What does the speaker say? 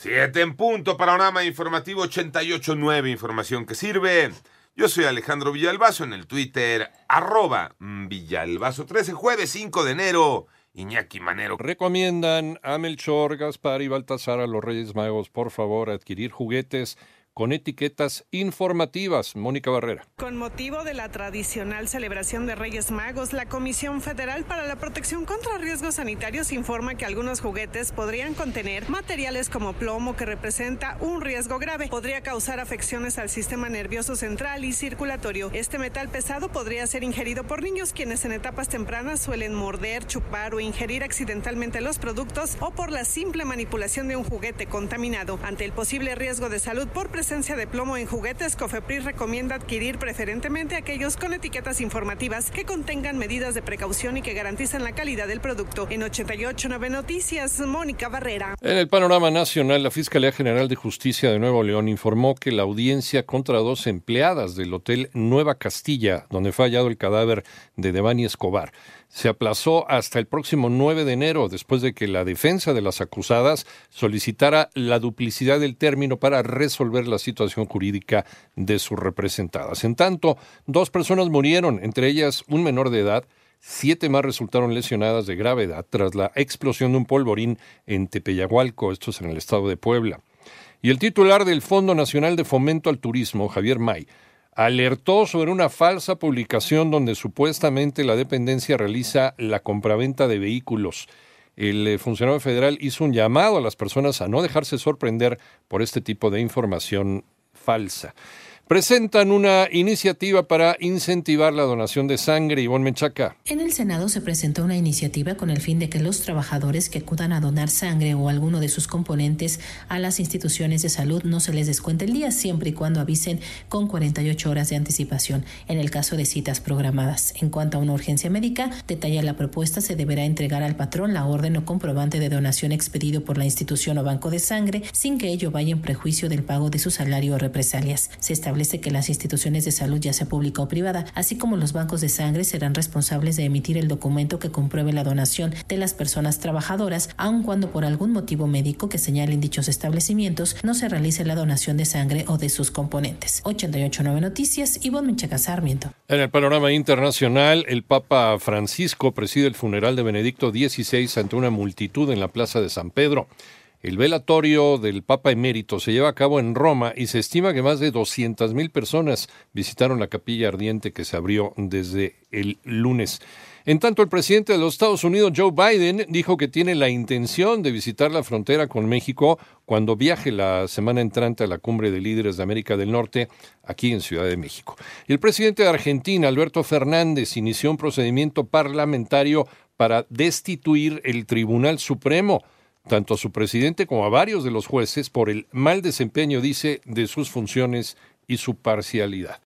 Siete en punto, panorama informativo 88.9, información que sirve. Yo soy Alejandro Villalbazo en el Twitter, arroba Villalbazo13, jueves 5 de enero. Iñaki Manero. Recomiendan a Melchor, Gaspar y Baltasar a los Reyes Magos, por favor, adquirir juguetes con etiquetas informativas. Mónica Barrera. Con motivo de la tradicional celebración de Reyes Magos, la Comisión Federal para la Protección contra Riesgos Sanitarios informa que algunos juguetes podrían contener materiales como plomo que representa un riesgo grave. Podría causar afecciones al sistema nervioso central y circulatorio. Este metal pesado podría ser ingerido por niños quienes en etapas tempranas suelen morder, chupar o ingerir accidentalmente los productos o por la simple manipulación de un juguete contaminado. Ante el posible riesgo de salud por presencia presencia de plomo en juguetes, Cofepris recomienda adquirir preferentemente aquellos con etiquetas informativas que contengan medidas de precaución y que garanticen la calidad del producto. En 889 Noticias, Mónica Barrera. En el panorama nacional, la Fiscalía General de Justicia de Nuevo León informó que la audiencia contra dos empleadas del Hotel Nueva Castilla, donde fue hallado el cadáver de Devani Escobar, se aplazó hasta el próximo 9 de enero, después de que la defensa de las acusadas solicitara la duplicidad del término para resolver la situación jurídica de sus representadas. En tanto, dos personas murieron, entre ellas un menor de edad, Siete más resultaron lesionadas de gravedad tras la explosión de un polvorín en Tepeyagualco, esto es en el estado de Puebla. Y el titular del Fondo Nacional de Fomento al Turismo, Javier May, alertó sobre una falsa publicación donde supuestamente la dependencia realiza la compraventa de vehículos. El eh, funcionario federal hizo un llamado a las personas a no dejarse sorprender por este tipo de información falsa presentan una iniciativa para incentivar la donación de sangre. Ivonne Menchaca. En el Senado se presentó una iniciativa con el fin de que los trabajadores que acudan a donar sangre o alguno de sus componentes a las instituciones de salud no se les descuente el día siempre y cuando avisen con 48 horas de anticipación en el caso de citas programadas. En cuanto a una urgencia médica, detalla la propuesta, se deberá entregar al patrón la orden o comprobante de donación expedido por la institución o banco de sangre sin que ello vaya en prejuicio del pago de su salario o represalias. Se establece establece que las instituciones de salud, ya sea pública o privada, así como los bancos de sangre, serán responsables de emitir el documento que compruebe la donación de las personas trabajadoras, aun cuando por algún motivo médico que señalen dichos establecimientos no se realice la donación de sangre o de sus componentes. 889 Noticias, Ivonne Menchaca Sarmiento. En el panorama internacional, el Papa Francisco preside el funeral de Benedicto XVI ante una multitud en la Plaza de San Pedro. El velatorio del Papa Emérito se lleva a cabo en Roma y se estima que más de 200.000 personas visitaron la capilla ardiente que se abrió desde el lunes. En tanto, el presidente de los Estados Unidos, Joe Biden, dijo que tiene la intención de visitar la frontera con México cuando viaje la semana entrante a la cumbre de líderes de América del Norte aquí en Ciudad de México. el presidente de Argentina, Alberto Fernández, inició un procedimiento parlamentario para destituir el Tribunal Supremo tanto a su presidente como a varios de los jueces por el mal desempeño, dice, de sus funciones y su parcialidad.